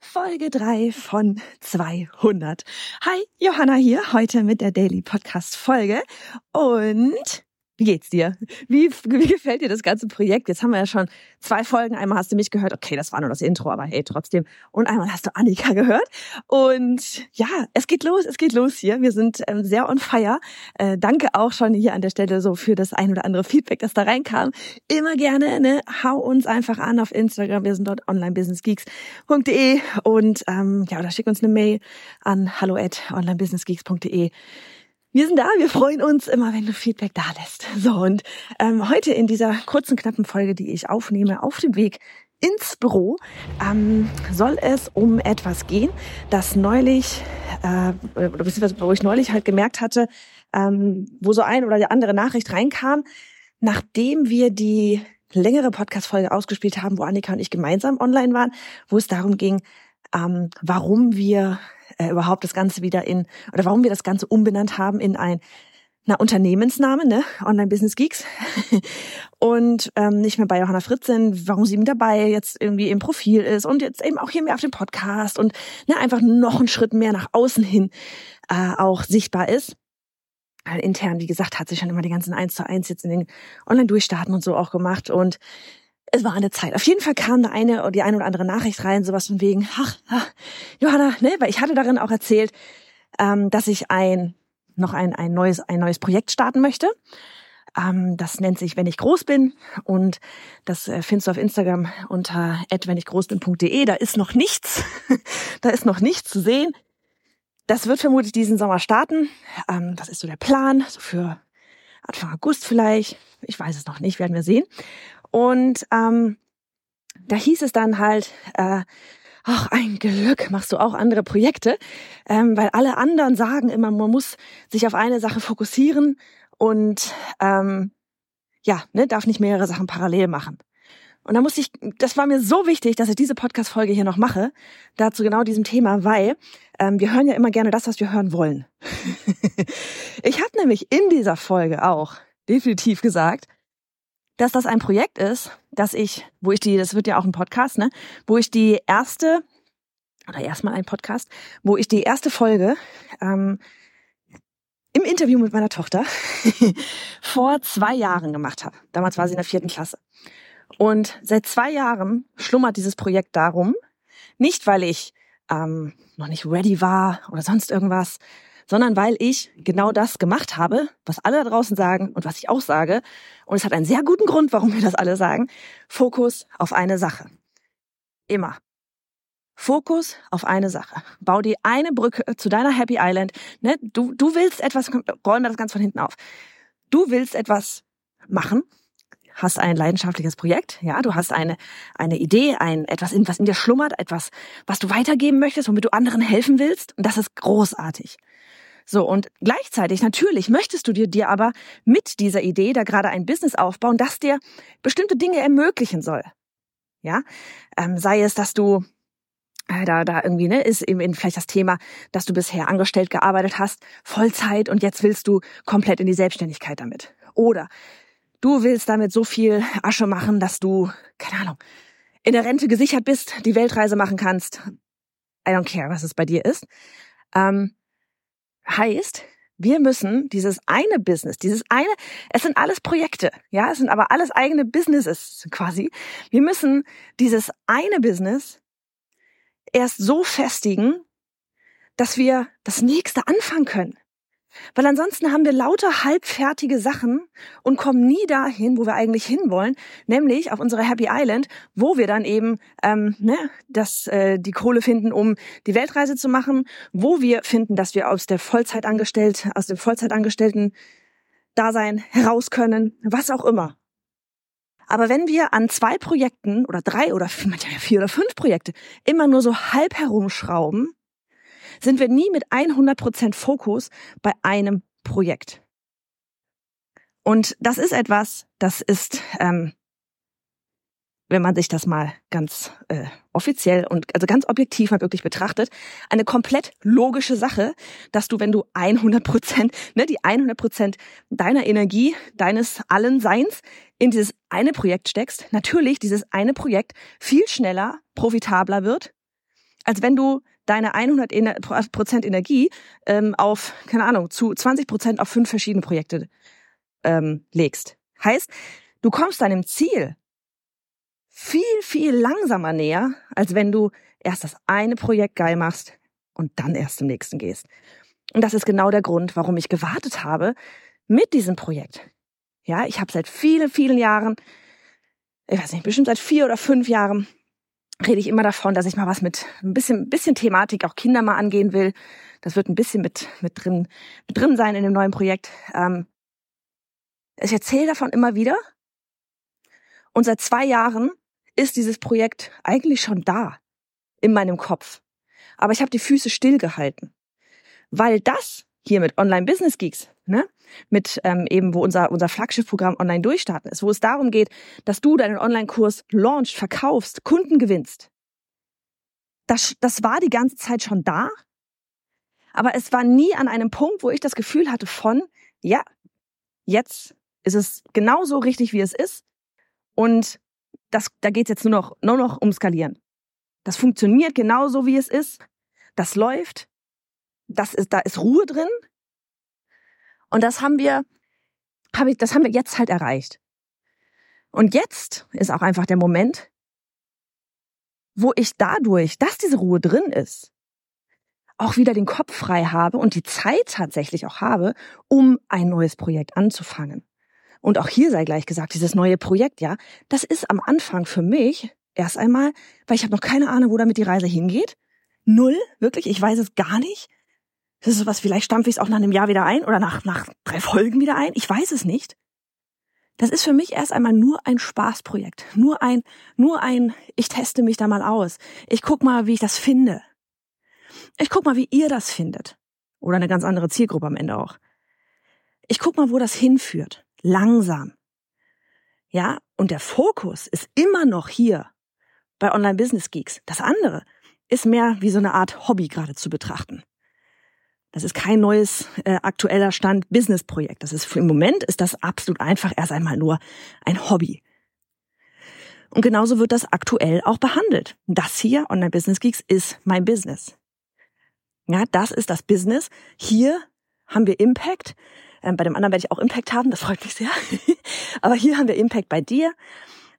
Folge 3 von 200. Hi, Johanna hier, heute mit der Daily Podcast Folge und wie geht's dir? Wie, wie gefällt dir das ganze Projekt? Jetzt haben wir ja schon zwei Folgen. Einmal hast du mich gehört. Okay, das war nur das Intro, aber hey, trotzdem. Und einmal hast du Annika gehört. Und ja, es geht los, es geht los hier. Wir sind ähm, sehr on fire. Äh, danke auch schon hier an der Stelle so für das ein oder andere Feedback, das da reinkam. Immer gerne, ne? Hau uns einfach an auf Instagram. Wir sind dort onlinebusinessgeeks.de und ähm, ja, oder schick uns eine Mail an hallo at onlinebusinessgeeks.de. Wir sind da, wir freuen uns immer, wenn du Feedback da lässt. So, und ähm, heute in dieser kurzen, knappen Folge, die ich aufnehme, auf dem Weg ins Büro, ähm, soll es um etwas gehen, das neulich, äh, oder beziehungsweise wo ich neulich halt gemerkt hatte, ähm, wo so ein oder die andere Nachricht reinkam, nachdem wir die längere Podcast-Folge ausgespielt haben, wo Annika und ich gemeinsam online waren, wo es darum ging, ähm, warum wir äh, überhaupt das Ganze wieder in, oder warum wir das Ganze umbenannt haben in ein na, Unternehmensname, ne? Online Business Geeks. und ähm, nicht mehr bei Johanna Fritz sind, warum sie mit dabei jetzt irgendwie im Profil ist und jetzt eben auch hier mehr auf dem Podcast und ne, einfach noch einen Schritt mehr nach außen hin äh, auch sichtbar ist. Weil intern, wie gesagt, hat sich schon immer die ganzen eins zu eins jetzt in den Online-Durchstarten und so auch gemacht. Und es war eine Zeit. Auf jeden Fall kam da eine oder die eine oder andere Nachricht rein, sowas von wegen, ach, ach Johanna, ne, weil ich hatte darin auch erzählt, ähm, dass ich ein noch ein, ein neues ein neues Projekt starten möchte. Ähm, das nennt sich wenn ich groß bin und das äh, findest du auf Instagram unter wenn ich groß bin.de. Da ist noch nichts, da ist noch nichts zu sehen. Das wird vermutlich diesen Sommer starten. Ähm, das ist so der Plan, so für Anfang August vielleicht. Ich weiß es noch nicht, werden wir sehen. Und ähm, da hieß es dann halt, äh, ach, ein Glück, machst du auch andere Projekte, ähm, weil alle anderen sagen immer, man muss sich auf eine Sache fokussieren und ähm, ja, ne, darf nicht mehrere Sachen parallel machen. Und da musste ich, das war mir so wichtig, dass ich diese Podcast-Folge hier noch mache, dazu genau diesem Thema, weil ähm, wir hören ja immer gerne das, was wir hören wollen. ich habe nämlich in dieser Folge auch definitiv gesagt, dass das ein Projekt ist, dass ich, wo ich die, das wird ja auch ein Podcast, ne, wo ich die erste oder erstmal ein Podcast, wo ich die erste Folge ähm, im Interview mit meiner Tochter vor zwei Jahren gemacht habe. Damals war sie in der vierten Klasse. Und seit zwei Jahren schlummert dieses Projekt darum, nicht weil ich ähm, noch nicht ready war oder sonst irgendwas, sondern weil ich genau das gemacht habe, was alle da draußen sagen und was ich auch sage. Und es hat einen sehr guten Grund, warum wir das alle sagen. Fokus auf eine Sache. Immer. Fokus auf eine Sache. Bau dir eine Brücke zu deiner Happy Island. Ne? Du, du willst etwas, räumen wir das ganz von hinten auf. Du willst etwas machen, hast ein leidenschaftliches Projekt, ja, du hast eine, eine Idee, ein, etwas, in, was in dir schlummert, etwas, was du weitergeben möchtest, womit du anderen helfen willst. Und das ist großartig. So, und gleichzeitig, natürlich möchtest du dir, dir aber mit dieser Idee da gerade ein Business aufbauen, das dir bestimmte Dinge ermöglichen soll. Ja, ähm, sei es, dass du äh, da, da irgendwie, ne, ist eben vielleicht das Thema, dass du bisher angestellt gearbeitet hast, Vollzeit und jetzt willst du komplett in die Selbstständigkeit damit. Oder du willst damit so viel Asche machen, dass du, keine Ahnung, in der Rente gesichert bist, die Weltreise machen kannst. I don't care, was es bei dir ist. Ähm, Heißt, wir müssen dieses eine Business, dieses eine, es sind alles Projekte, ja, es sind aber alles eigene Businesses quasi. Wir müssen dieses eine Business erst so festigen, dass wir das nächste anfangen können. Weil ansonsten haben wir lauter halbfertige Sachen und kommen nie dahin, wo wir eigentlich hinwollen, nämlich auf unsere Happy Island, wo wir dann eben ähm, ne, das, äh, die Kohle finden, um die Weltreise zu machen, wo wir finden, dass wir aus der Vollzeitangestellten, aus dem Vollzeitangestellten Dasein heraus können, was auch immer. Aber wenn wir an zwei Projekten oder drei oder vier oder fünf Projekte immer nur so halb herumschrauben, sind wir nie mit 100% Fokus bei einem Projekt. Und das ist etwas, das ist, ähm, wenn man sich das mal ganz äh, offiziell und also ganz objektiv mal wirklich betrachtet, eine komplett logische Sache, dass du, wenn du 100 Prozent, ne, die 100 Prozent deiner Energie, deines allen Seins in dieses eine Projekt steckst, natürlich dieses eine Projekt viel schneller profitabler wird als wenn du deine 100 Prozent Energie ähm, auf, keine Ahnung, zu 20 Prozent auf fünf verschiedene Projekte ähm, legst. Heißt, du kommst deinem Ziel viel, viel langsamer näher, als wenn du erst das eine Projekt geil machst und dann erst zum nächsten gehst. Und das ist genau der Grund, warum ich gewartet habe mit diesem Projekt. Ja, ich habe seit vielen, vielen Jahren, ich weiß nicht, bestimmt seit vier oder fünf Jahren rede ich immer davon, dass ich mal was mit ein bisschen, bisschen Thematik auch Kinder mal angehen will. Das wird ein bisschen mit, mit drin, mit drin sein in dem neuen Projekt. Ähm, ich erzähle davon immer wieder. Und seit zwei Jahren ist dieses Projekt eigentlich schon da in meinem Kopf. Aber ich habe die Füße stillgehalten. Weil das hier mit Online Business Geeks, ne, mit ähm, eben wo unser unser Flaggschiffprogramm Online durchstarten ist, wo es darum geht, dass du deinen Online-Kurs launchst, verkaufst, Kunden gewinnst. Das das war die ganze Zeit schon da, aber es war nie an einem Punkt, wo ich das Gefühl hatte von ja, jetzt ist es genauso richtig, wie es ist und das da geht's jetzt nur noch nur noch um skalieren. Das funktioniert genauso, wie es ist. Das läuft das ist, da ist Ruhe drin. Und das haben wir, hab ich, das haben wir jetzt halt erreicht. Und jetzt ist auch einfach der Moment, wo ich dadurch, dass diese Ruhe drin ist, auch wieder den Kopf frei habe und die Zeit tatsächlich auch habe, um ein neues Projekt anzufangen. Und auch hier sei gleich gesagt, dieses neue Projekt, ja, das ist am Anfang für mich erst einmal, weil ich habe noch keine Ahnung, wo damit die Reise hingeht. Null, wirklich, ich weiß es gar nicht. Das ist sowas, vielleicht stampfe ich es auch nach einem Jahr wieder ein oder nach, nach drei Folgen wieder ein. Ich weiß es nicht. Das ist für mich erst einmal nur ein Spaßprojekt. Nur ein, nur ein, ich teste mich da mal aus. Ich guck mal, wie ich das finde. Ich guck mal, wie ihr das findet. Oder eine ganz andere Zielgruppe am Ende auch. Ich guck mal, wo das hinführt. Langsam. Ja, und der Fokus ist immer noch hier bei Online Business Geeks. Das andere ist mehr wie so eine Art Hobby gerade zu betrachten. Das ist kein neues äh, aktueller Stand Business-Projekt. Das ist im Moment ist das absolut einfach erst einmal nur ein Hobby. Und genauso wird das aktuell auch behandelt. Das hier, Online Business Geeks, ist mein Business. Ja, das ist das Business. Hier haben wir Impact. Ähm, bei dem anderen werde ich auch Impact haben, das freut mich sehr. Aber hier haben wir Impact bei dir.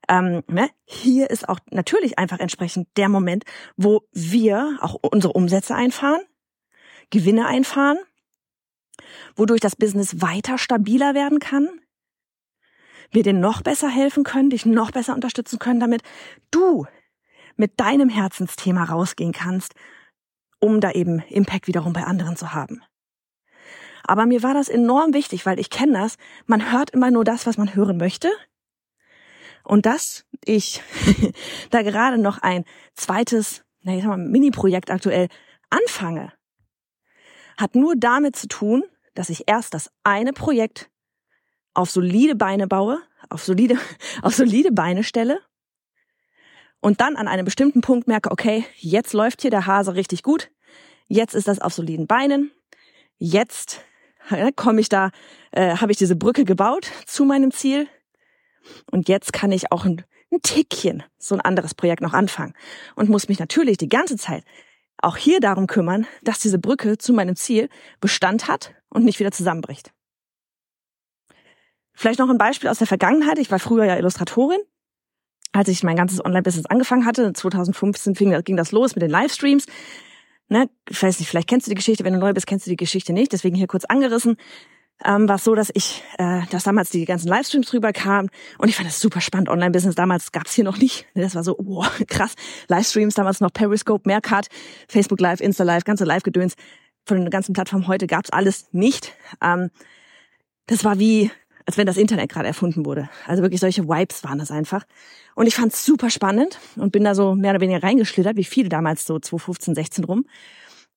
Ähm, ne? Hier ist auch natürlich einfach entsprechend der Moment, wo wir auch unsere Umsätze einfahren Gewinne einfahren, wodurch das Business weiter stabiler werden kann, wir dir noch besser helfen können, dich noch besser unterstützen können, damit du mit deinem Herzensthema rausgehen kannst, um da eben Impact wiederum bei anderen zu haben. Aber mir war das enorm wichtig, weil ich kenne das, man hört immer nur das, was man hören möchte. Und dass ich da gerade noch ein zweites, na, ich sag mal, Mini-Projekt aktuell anfange, hat nur damit zu tun, dass ich erst das eine Projekt auf solide Beine baue, auf solide, auf solide Beine stelle und dann an einem bestimmten Punkt merke, okay, jetzt läuft hier der Hase richtig gut, jetzt ist das auf soliden Beinen, jetzt komme ich da, äh, habe ich diese Brücke gebaut zu meinem Ziel und jetzt kann ich auch ein, ein Tickchen so ein anderes Projekt noch anfangen und muss mich natürlich die ganze Zeit auch hier darum kümmern, dass diese Brücke zu meinem Ziel Bestand hat und nicht wieder zusammenbricht. Vielleicht noch ein Beispiel aus der Vergangenheit. Ich war früher ja Illustratorin. Als ich mein ganzes Online-Business angefangen hatte, 2015 fing, ging das los mit den Livestreams. Ne, ich weiß nicht, vielleicht kennst du die Geschichte, wenn du neu bist, kennst du die Geschichte nicht, deswegen hier kurz angerissen ähm, war es so, dass ich, äh, dass damals die ganzen Livestreams drüber kamen und ich fand das super spannend. Online-Business damals gab's hier noch nicht. Das war so, wow, krass. Livestreams damals noch Periscope, Meerkat, Facebook Live, Insta Live, ganze Live-Gedöns. Von den ganzen Plattformen heute gab's alles nicht. Ähm, das war wie, als wenn das Internet gerade erfunden wurde. Also wirklich solche Vibes waren das einfach. Und ich fand's super spannend und bin da so mehr oder weniger reingeschlittert, wie viele damals so 2015, 16 rum.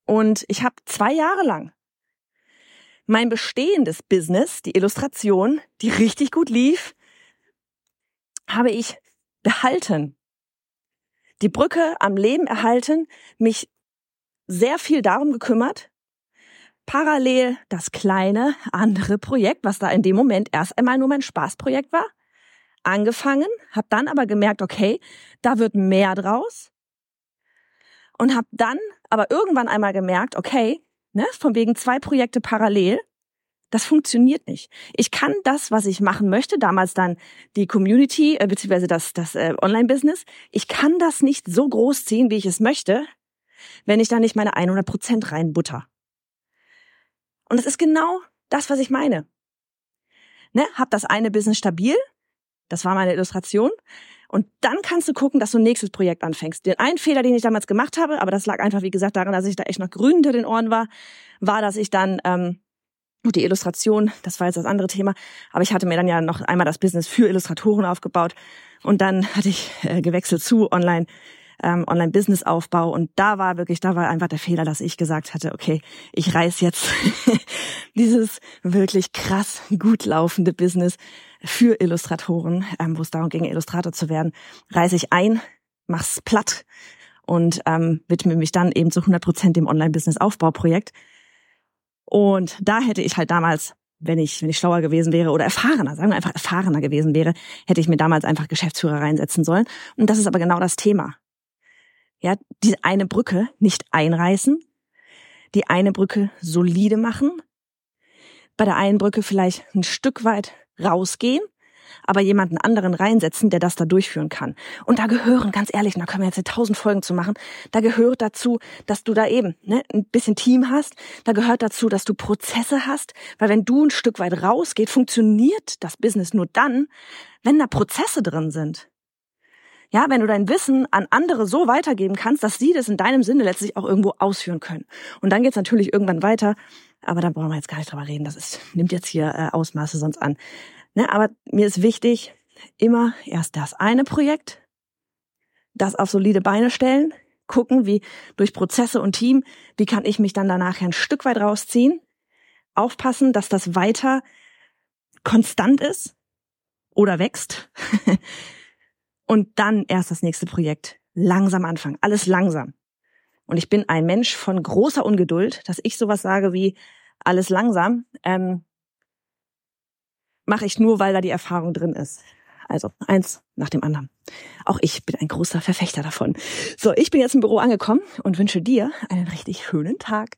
Und ich habe zwei Jahre lang mein bestehendes Business, die Illustration, die richtig gut lief, habe ich behalten. Die Brücke am Leben erhalten, mich sehr viel darum gekümmert, parallel das kleine andere Projekt, was da in dem Moment erst einmal nur mein Spaßprojekt war, angefangen, habe dann aber gemerkt, okay, da wird mehr draus. und habe dann aber irgendwann einmal gemerkt, okay, ne, von wegen zwei Projekte parallel, das funktioniert nicht. Ich kann das, was ich machen möchte, damals dann die Community äh, beziehungsweise das, das äh, Online-Business, ich kann das nicht so groß ziehen, wie ich es möchte, wenn ich da nicht meine 100 Prozent reinbutter. Und das ist genau das, was ich meine. Ne, hab das eine Business stabil, das war meine Illustration, und dann kannst du gucken, dass du ein nächstes Projekt anfängst. Den einen Fehler, den ich damals gemacht habe, aber das lag einfach, wie gesagt, daran, dass ich da echt noch grün hinter den Ohren war, war, dass ich dann ähm, die Illustration, das war jetzt das andere Thema, aber ich hatte mir dann ja noch einmal das Business für Illustratoren aufgebaut und dann hatte ich äh, gewechselt zu Online ähm, Online-Business-Aufbau und da war wirklich, da war einfach der Fehler, dass ich gesagt hatte, okay, ich reiß jetzt dieses wirklich krass gut laufende Business für Illustratoren, ähm, wo es darum ging, Illustrator zu werden, reiße ich ein, mach's platt und ähm, widme mich dann eben zu 100 Prozent dem Online-Business-Aufbauprojekt. Und da hätte ich halt damals, wenn ich, wenn ich schlauer gewesen wäre oder erfahrener, sagen wir einfach erfahrener gewesen wäre, hätte ich mir damals einfach Geschäftsführer reinsetzen sollen. Und das ist aber genau das Thema. Ja, die eine Brücke nicht einreißen, die eine Brücke solide machen, bei der einen Brücke vielleicht ein Stück weit rausgehen, aber jemanden anderen reinsetzen, der das da durchführen kann. Und da gehören, ganz ehrlich, da können wir jetzt tausend Folgen zu machen, da gehört dazu, dass du da eben ne, ein bisschen Team hast, da gehört dazu, dass du Prozesse hast, weil wenn du ein Stück weit rausgeht, funktioniert das Business nur dann, wenn da Prozesse drin sind. Ja, wenn du dein Wissen an andere so weitergeben kannst, dass sie das in deinem Sinne letztlich auch irgendwo ausführen können. Und dann geht's natürlich irgendwann weiter, aber da brauchen wir jetzt gar nicht drüber reden. Das ist, nimmt jetzt hier äh, Ausmaße sonst an. Ne, aber mir ist wichtig, immer erst das eine Projekt, das auf solide Beine stellen, gucken, wie durch Prozesse und Team, wie kann ich mich dann danach ein Stück weit rausziehen, aufpassen, dass das weiter konstant ist oder wächst und dann erst das nächste Projekt langsam anfangen, alles langsam. Und ich bin ein Mensch von großer Ungeduld, dass ich sowas sage wie alles langsam. Ähm, mache ich nur, weil da die Erfahrung drin ist. Also eins nach dem anderen. Auch ich bin ein großer Verfechter davon. So, ich bin jetzt im Büro angekommen und wünsche dir einen richtig schönen Tag.